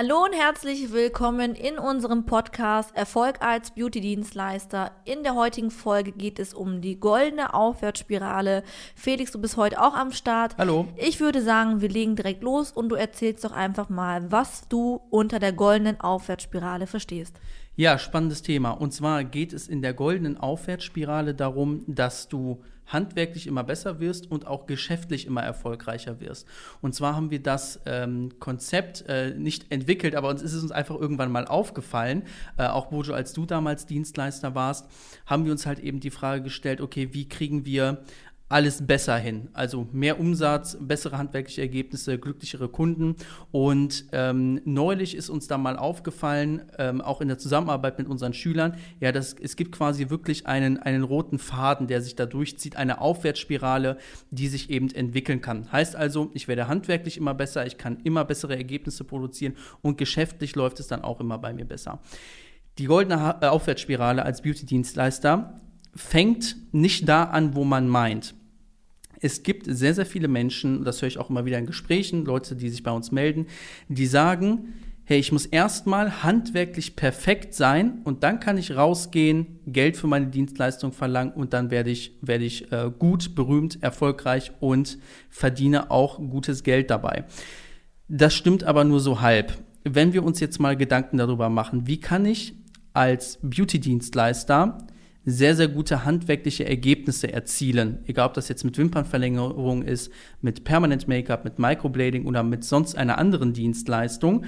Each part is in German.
Hallo und herzlich willkommen in unserem Podcast Erfolg als Beauty-Dienstleister. In der heutigen Folge geht es um die goldene Aufwärtsspirale. Felix, du bist heute auch am Start. Hallo. Ich würde sagen, wir legen direkt los und du erzählst doch einfach mal, was du unter der goldenen Aufwärtsspirale verstehst. Ja, spannendes Thema. Und zwar geht es in der goldenen Aufwärtsspirale darum, dass du handwerklich immer besser wirst und auch geschäftlich immer erfolgreicher wirst. Und zwar haben wir das ähm, Konzept äh, nicht entwickelt, aber uns ist es uns einfach irgendwann mal aufgefallen, äh, auch Bojo, als du damals Dienstleister warst, haben wir uns halt eben die Frage gestellt, okay, wie kriegen wir alles besser hin. Also mehr Umsatz, bessere handwerkliche Ergebnisse, glücklichere Kunden. Und ähm, neulich ist uns da mal aufgefallen, ähm, auch in der Zusammenarbeit mit unseren Schülern, ja, das, es gibt quasi wirklich einen, einen roten Faden, der sich da durchzieht, eine Aufwärtsspirale, die sich eben entwickeln kann. Heißt also, ich werde handwerklich immer besser, ich kann immer bessere Ergebnisse produzieren und geschäftlich läuft es dann auch immer bei mir besser. Die goldene Aufwärtsspirale als Beauty-Dienstleister fängt nicht da an, wo man meint es gibt sehr, sehr viele Menschen, das höre ich auch immer wieder in Gesprächen, Leute, die sich bei uns melden, die sagen, hey, ich muss erstmal handwerklich perfekt sein und dann kann ich rausgehen, Geld für meine Dienstleistung verlangen und dann werde ich, werde ich äh, gut, berühmt, erfolgreich und verdiene auch gutes Geld dabei. Das stimmt aber nur so halb. Wenn wir uns jetzt mal Gedanken darüber machen, wie kann ich als Beauty-Dienstleister sehr, sehr gute handwerkliche Ergebnisse erzielen. Egal, ob das jetzt mit Wimpernverlängerung ist, mit Permanent Make-up, mit Microblading oder mit sonst einer anderen Dienstleistung.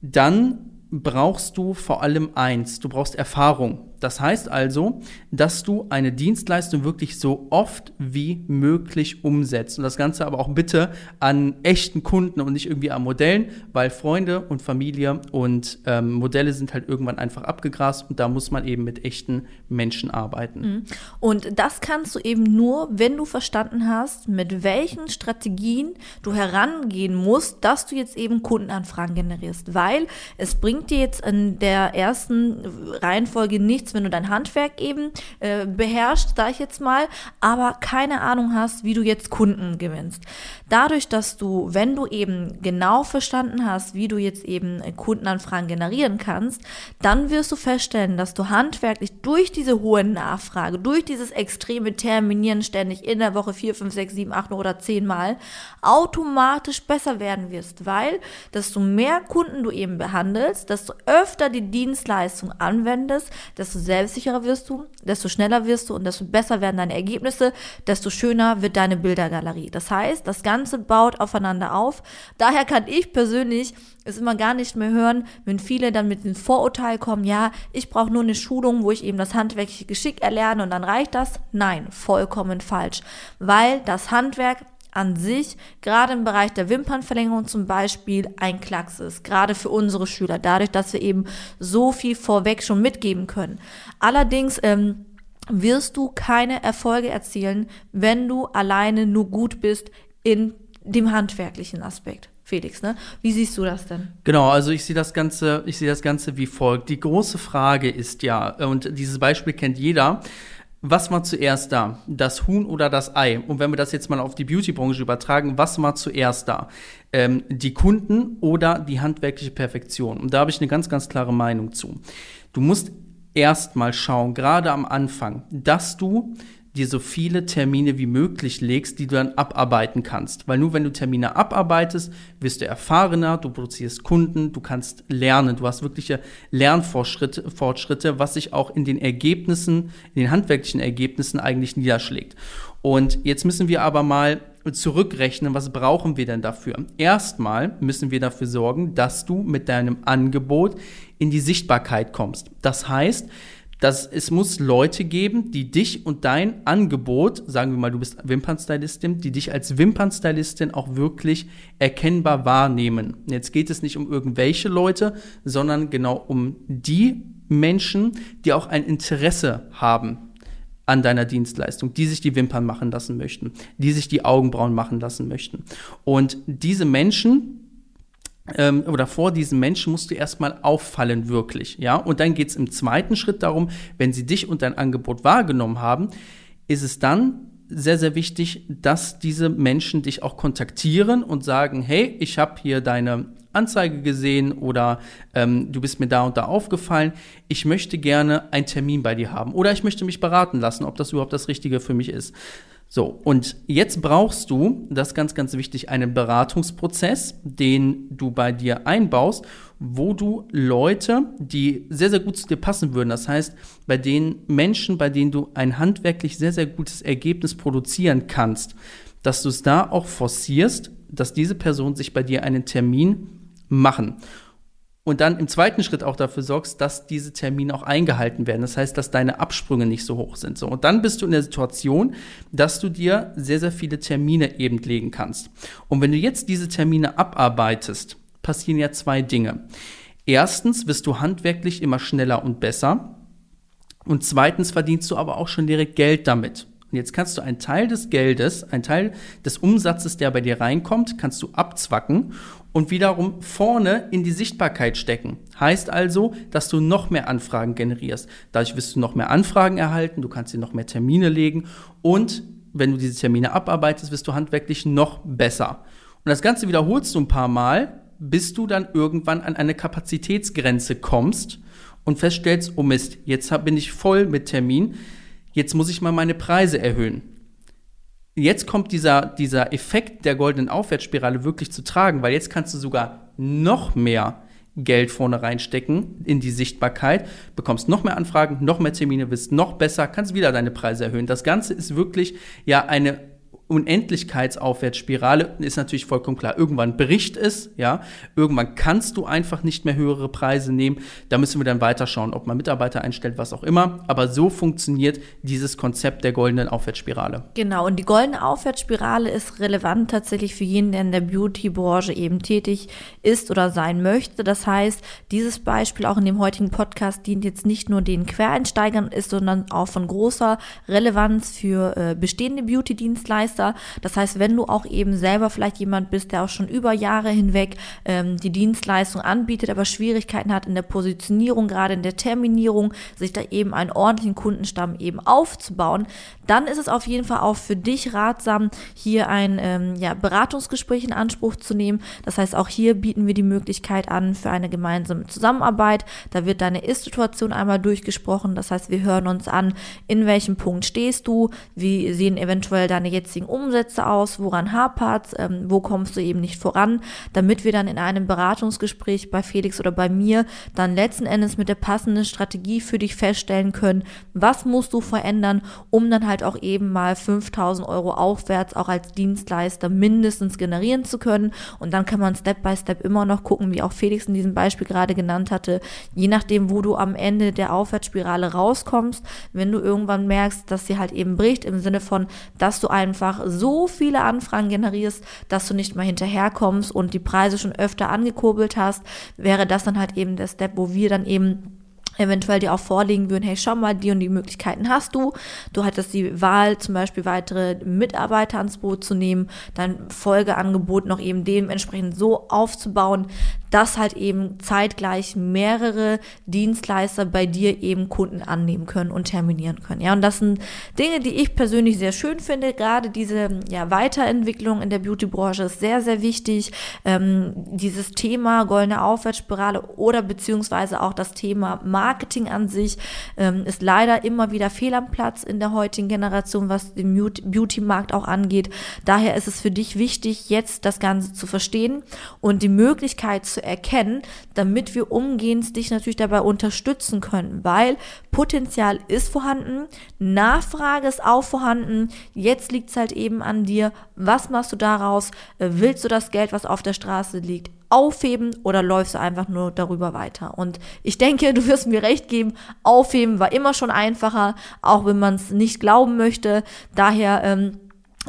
Dann brauchst du vor allem eins, du brauchst Erfahrung. Das heißt also, dass du eine Dienstleistung wirklich so oft wie möglich umsetzt. Und das Ganze aber auch bitte an echten Kunden und nicht irgendwie an Modellen, weil Freunde und Familie und ähm, Modelle sind halt irgendwann einfach abgegrast und da muss man eben mit echten Menschen arbeiten. Mhm. Und das kannst du eben nur, wenn du verstanden hast, mit welchen Strategien du herangehen musst, dass du jetzt eben Kundenanfragen generierst. Weil es bringt dir jetzt in der ersten Reihenfolge nichts, nichts, wenn du dein Handwerk eben äh, beherrschst, sag ich jetzt mal, aber keine Ahnung hast, wie du jetzt Kunden gewinnst. Dadurch, dass du, wenn du eben genau verstanden hast, wie du jetzt eben Kundenanfragen generieren kannst, dann wirst du feststellen, dass du handwerklich durch diese hohe Nachfrage, durch dieses extreme Terminieren ständig in der Woche vier, fünf, sechs, sieben, acht oder zehn Mal automatisch besser werden wirst, weil desto mehr Kunden du eben behandelst, desto öfter die Dienstleistung anwendest, desto desto selbstsicherer wirst du, desto schneller wirst du und desto besser werden deine Ergebnisse, desto schöner wird deine Bildergalerie. Das heißt, das Ganze baut aufeinander auf. Daher kann ich persönlich es immer gar nicht mehr hören, wenn viele dann mit dem Vorurteil kommen, ja, ich brauche nur eine Schulung, wo ich eben das handwerkliche Geschick erlerne und dann reicht das. Nein, vollkommen falsch. Weil das Handwerk an sich, gerade im Bereich der Wimpernverlängerung zum Beispiel, ein Klacks ist. Gerade für unsere Schüler, dadurch, dass wir eben so viel vorweg schon mitgeben können. Allerdings, ähm, wirst du keine Erfolge erzielen, wenn du alleine nur gut bist in dem handwerklichen Aspekt. Felix, ne? Wie siehst du das denn? Genau, also ich sehe das Ganze, ich sehe das Ganze wie folgt. Die große Frage ist ja, und dieses Beispiel kennt jeder, was war zuerst da? Das Huhn oder das Ei? Und wenn wir das jetzt mal auf die Beauty-Branche übertragen, was war zuerst da? Ähm, die Kunden oder die handwerkliche Perfektion? Und da habe ich eine ganz, ganz klare Meinung zu. Du musst erst mal schauen, gerade am Anfang, dass du dir so viele Termine wie möglich legst, die du dann abarbeiten kannst. Weil nur wenn du Termine abarbeitest, wirst du erfahrener, du produzierst Kunden, du kannst lernen, du hast wirkliche Lernfortschritte, Fortschritte, was sich auch in den Ergebnissen, in den handwerklichen Ergebnissen eigentlich niederschlägt. Und jetzt müssen wir aber mal zurückrechnen, was brauchen wir denn dafür? Erstmal müssen wir dafür sorgen, dass du mit deinem Angebot in die Sichtbarkeit kommst. Das heißt, dass es muss Leute geben, die dich und dein Angebot, sagen wir mal, du bist Wimpernstylistin, die dich als Wimpernstylistin auch wirklich erkennbar wahrnehmen. Jetzt geht es nicht um irgendwelche Leute, sondern genau um die Menschen, die auch ein Interesse haben an deiner Dienstleistung, die sich die Wimpern machen lassen möchten, die sich die Augenbrauen machen lassen möchten. Und diese Menschen, ähm, oder vor diesen Menschen musst du erstmal auffallen, wirklich. Ja? Und dann geht es im zweiten Schritt darum, wenn sie dich und dein Angebot wahrgenommen haben, ist es dann sehr, sehr wichtig, dass diese Menschen dich auch kontaktieren und sagen, hey, ich habe hier deine Anzeige gesehen oder ähm, du bist mir da und da aufgefallen. Ich möchte gerne einen Termin bei dir haben oder ich möchte mich beraten lassen, ob das überhaupt das Richtige für mich ist. So, und jetzt brauchst du, das ist ganz, ganz wichtig, einen Beratungsprozess, den du bei dir einbaust, wo du Leute, die sehr, sehr gut zu dir passen würden, das heißt, bei den Menschen, bei denen du ein handwerklich sehr, sehr gutes Ergebnis produzieren kannst, dass du es da auch forcierst, dass diese Person sich bei dir einen Termin machen und dann im zweiten Schritt auch dafür sorgst, dass diese Termine auch eingehalten werden. Das heißt, dass deine Absprünge nicht so hoch sind. So, und dann bist du in der Situation, dass du dir sehr, sehr viele Termine eben legen kannst. Und wenn du jetzt diese Termine abarbeitest, passieren ja zwei Dinge. Erstens wirst du handwerklich immer schneller und besser. Und zweitens verdienst du aber auch schon direkt Geld damit. Und jetzt kannst du einen Teil des Geldes, einen Teil des Umsatzes, der bei dir reinkommt, kannst du abzwacken und wiederum vorne in die Sichtbarkeit stecken. Heißt also, dass du noch mehr Anfragen generierst. Dadurch wirst du noch mehr Anfragen erhalten, du kannst dir noch mehr Termine legen und wenn du diese Termine abarbeitest, wirst du handwerklich noch besser. Und das Ganze wiederholst du ein paar Mal, bis du dann irgendwann an eine Kapazitätsgrenze kommst und feststellst, oh Mist, jetzt bin ich voll mit Termin jetzt muss ich mal meine Preise erhöhen. Jetzt kommt dieser, dieser Effekt der goldenen Aufwärtsspirale wirklich zu tragen, weil jetzt kannst du sogar noch mehr Geld vorne reinstecken in die Sichtbarkeit, bekommst noch mehr Anfragen, noch mehr Termine, wirst noch besser, kannst wieder deine Preise erhöhen. Das Ganze ist wirklich ja eine Unendlichkeitsaufwärtsspirale ist natürlich vollkommen klar. Irgendwann bricht es, ja. Irgendwann kannst du einfach nicht mehr höhere Preise nehmen. Da müssen wir dann weiterschauen, ob man Mitarbeiter einstellt, was auch immer. Aber so funktioniert dieses Konzept der goldenen Aufwärtsspirale. Genau. Und die goldene Aufwärtsspirale ist relevant tatsächlich für jeden, der in der Beauty-Branche eben tätig ist oder sein möchte. Das heißt, dieses Beispiel auch in dem heutigen Podcast dient jetzt nicht nur den Quereinsteigern ist, sondern auch von großer Relevanz für äh, bestehende Beauty-Dienstleister Dienstleister. Das heißt, wenn du auch eben selber vielleicht jemand bist, der auch schon über Jahre hinweg ähm, die Dienstleistung anbietet, aber Schwierigkeiten hat in der Positionierung, gerade in der Terminierung, sich da eben einen ordentlichen Kundenstamm eben aufzubauen, dann ist es auf jeden Fall auch für dich ratsam, hier ein ähm, ja, Beratungsgespräch in Anspruch zu nehmen. Das heißt, auch hier bieten wir die Möglichkeit an für eine gemeinsame Zusammenarbeit. Da wird deine Ist-Situation einmal durchgesprochen. Das heißt, wir hören uns an, in welchem Punkt stehst du, wie sehen eventuell deine jetzigen Umsätze aus, woran hapert ähm, wo kommst du eben nicht voran, damit wir dann in einem Beratungsgespräch bei Felix oder bei mir dann letzten Endes mit der passenden Strategie für dich feststellen können, was musst du verändern, um dann halt auch eben mal 5000 Euro aufwärts auch als Dienstleister mindestens generieren zu können. Und dann kann man Step by Step immer noch gucken, wie auch Felix in diesem Beispiel gerade genannt hatte, je nachdem, wo du am Ende der Aufwärtsspirale rauskommst, wenn du irgendwann merkst, dass sie halt eben bricht, im Sinne von, dass du einfach so viele Anfragen generierst, dass du nicht mal hinterherkommst und die Preise schon öfter angekurbelt hast, wäre das dann halt eben der Step, wo wir dann eben eventuell dir auch vorlegen würden, hey, schau mal, die und die Möglichkeiten hast du. Du hattest die Wahl, zum Beispiel weitere Mitarbeiter ans Boot zu nehmen, dein Folgeangebot noch eben dementsprechend so aufzubauen, dass halt eben zeitgleich mehrere Dienstleister bei dir eben Kunden annehmen können und terminieren können. Ja, und das sind Dinge, die ich persönlich sehr schön finde. Gerade diese ja, Weiterentwicklung in der Beauty-Branche ist sehr, sehr wichtig. Ähm, dieses Thema goldene Aufwärtsspirale oder beziehungsweise auch das Thema Marketing an sich ähm, ist leider immer wieder fehl am Platz in der heutigen Generation, was den Beauty-Markt auch angeht. Daher ist es für dich wichtig, jetzt das Ganze zu verstehen und die Möglichkeit zu erkennen, damit wir umgehend dich natürlich dabei unterstützen können, weil Potenzial ist vorhanden, Nachfrage ist auch vorhanden. Jetzt liegt es halt eben an dir. Was machst du daraus? Willst du das Geld, was auf der Straße liegt, aufheben oder läufst du einfach nur darüber weiter? Und ich denke, du wirst mir recht geben, aufheben war immer schon einfacher, auch wenn man es nicht glauben möchte. Daher ähm,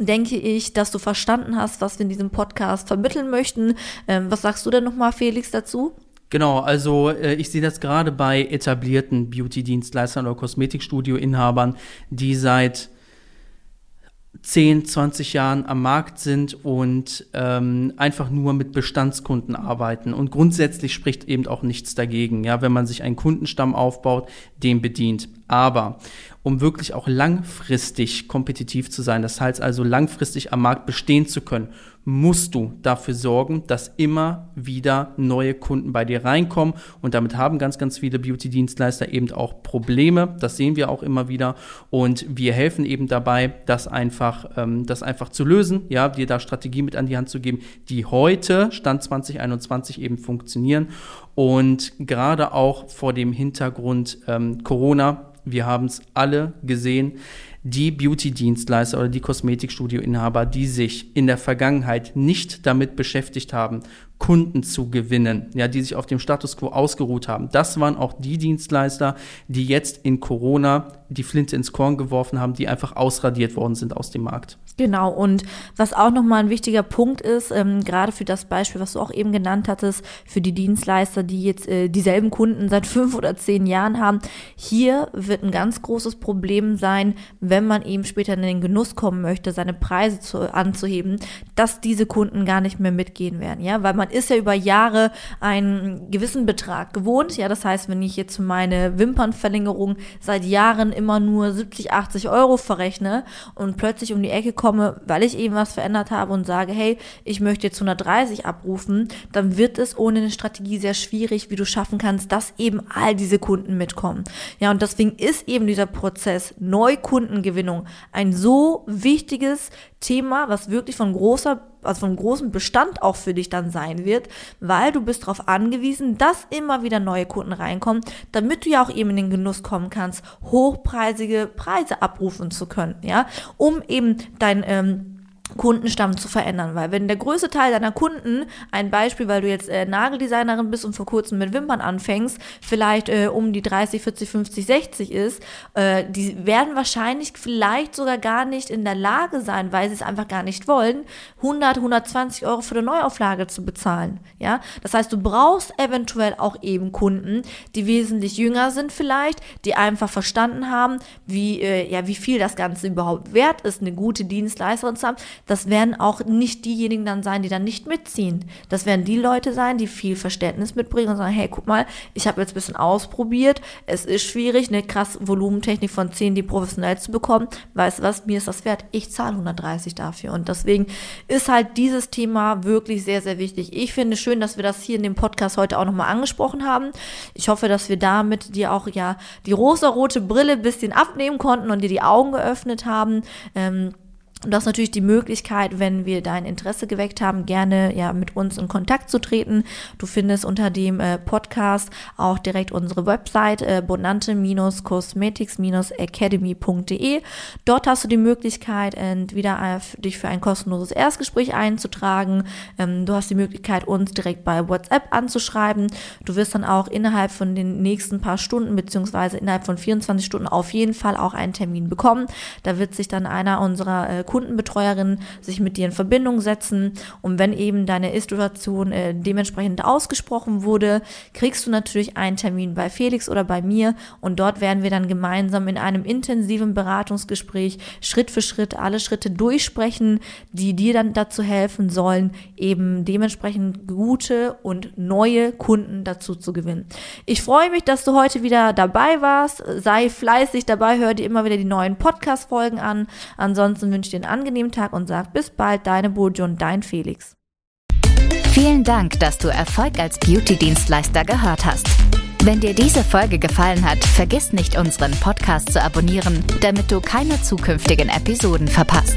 denke ich, dass du verstanden hast, was wir in diesem Podcast vermitteln möchten. Ähm, was sagst du denn nochmal, Felix, dazu? Genau, also äh, ich sehe das gerade bei etablierten Beauty-Dienstleistern oder Kosmetikstudio-Inhabern, die seit 10, 20 Jahren am Markt sind und ähm, einfach nur mit Bestandskunden arbeiten. Und grundsätzlich spricht eben auch nichts dagegen, ja, wenn man sich einen Kundenstamm aufbaut, den bedient. Aber um wirklich auch langfristig kompetitiv zu sein, das heißt also langfristig am Markt bestehen zu können, musst du dafür sorgen, dass immer wieder neue Kunden bei dir reinkommen. Und damit haben ganz, ganz viele Beauty-Dienstleister eben auch Probleme. Das sehen wir auch immer wieder. Und wir helfen eben dabei, das einfach, ähm, das einfach zu lösen, ja, dir da Strategie mit an die Hand zu geben, die heute, Stand 2021, eben funktionieren. Und gerade auch vor dem Hintergrund ähm, Corona, wir haben es alle gesehen, die Beauty-Dienstleister oder die Kosmetikstudio-Inhaber, die sich in der Vergangenheit nicht damit beschäftigt haben, Kunden zu gewinnen, ja, die sich auf dem Status quo ausgeruht haben. Das waren auch die Dienstleister, die jetzt in Corona die Flinte ins Korn geworfen haben, die einfach ausradiert worden sind aus dem Markt. Genau, und was auch nochmal ein wichtiger Punkt ist, ähm, gerade für das Beispiel, was du auch eben genannt hattest, für die Dienstleister, die jetzt äh, dieselben Kunden seit fünf oder zehn Jahren haben, hier wird ein ganz großes Problem sein, wenn man eben später in den Genuss kommen möchte, seine Preise zu, anzuheben, dass diese Kunden gar nicht mehr mitgehen werden, ja, weil man ist ja über Jahre einen gewissen Betrag gewohnt. Ja, das heißt, wenn ich jetzt meine Wimpernverlängerung seit Jahren immer nur 70, 80 Euro verrechne und plötzlich um die Ecke komme, weil ich eben was verändert habe und sage, hey, ich möchte jetzt 130 abrufen, dann wird es ohne eine Strategie sehr schwierig, wie du schaffen kannst, dass eben all diese Kunden mitkommen. Ja, und deswegen ist eben dieser Prozess Neukundengewinnung ein so wichtiges Thema, was wirklich von großer, also von großem Bestand auch für dich dann sein wird, weil du bist darauf angewiesen, dass immer wieder neue Kunden reinkommen, damit du ja auch eben in den Genuss kommen kannst, hochpreisige Preise abrufen zu können, ja, um eben dein ähm, Kundenstamm zu verändern, weil wenn der größte Teil deiner Kunden, ein Beispiel, weil du jetzt äh, Nageldesignerin bist und vor kurzem mit Wimpern anfängst, vielleicht äh, um die 30, 40, 50, 60 ist, äh, die werden wahrscheinlich vielleicht sogar gar nicht in der Lage sein, weil sie es einfach gar nicht wollen, 100, 120 Euro für eine Neuauflage zu bezahlen. Ja, das heißt, du brauchst eventuell auch eben Kunden, die wesentlich jünger sind vielleicht, die einfach verstanden haben, wie äh, ja wie viel das Ganze überhaupt wert ist, eine gute Dienstleisterin zu haben das werden auch nicht diejenigen dann sein, die dann nicht mitziehen. Das werden die Leute sein, die viel Verständnis mitbringen und sagen, hey, guck mal, ich habe jetzt ein bisschen ausprobiert, es ist schwierig, eine krass Volumentechnik von 10, die professionell zu bekommen. Weißt du was, mir ist das wert, ich zahle 130 dafür. Und deswegen ist halt dieses Thema wirklich sehr, sehr wichtig. Ich finde schön, dass wir das hier in dem Podcast heute auch nochmal angesprochen haben. Ich hoffe, dass wir damit dir auch ja die rosa-rote Brille ein bisschen abnehmen konnten und dir die Augen geöffnet haben. Ähm, du hast natürlich die Möglichkeit, wenn wir dein Interesse geweckt haben, gerne ja mit uns in Kontakt zu treten. Du findest unter dem äh, Podcast auch direkt unsere Website äh, bonante-cosmetics-academy.de. Dort hast du die Möglichkeit, entweder äh, dich für ein kostenloses Erstgespräch einzutragen. Ähm, du hast die Möglichkeit, uns direkt bei WhatsApp anzuschreiben. Du wirst dann auch innerhalb von den nächsten paar Stunden beziehungsweise innerhalb von 24 Stunden auf jeden Fall auch einen Termin bekommen. Da wird sich dann einer unserer Kundenbetreuerinnen sich mit dir in Verbindung setzen. Und wenn eben deine Ist-Situation äh, dementsprechend ausgesprochen wurde, kriegst du natürlich einen Termin bei Felix oder bei mir und dort werden wir dann gemeinsam in einem intensiven Beratungsgespräch Schritt für Schritt alle Schritte durchsprechen, die dir dann dazu helfen sollen, eben dementsprechend gute und neue Kunden dazu zu gewinnen. Ich freue mich, dass du heute wieder dabei warst. Sei fleißig dabei, hör dir immer wieder die neuen Podcast-Folgen an. Ansonsten wünsche ich dir einen angenehmen Tag und sag bis bald, deine Bojo und dein Felix. Vielen Dank, dass du Erfolg als Beauty-Dienstleister gehört hast. Wenn dir diese Folge gefallen hat, vergiss nicht, unseren Podcast zu abonnieren, damit du keine zukünftigen Episoden verpasst.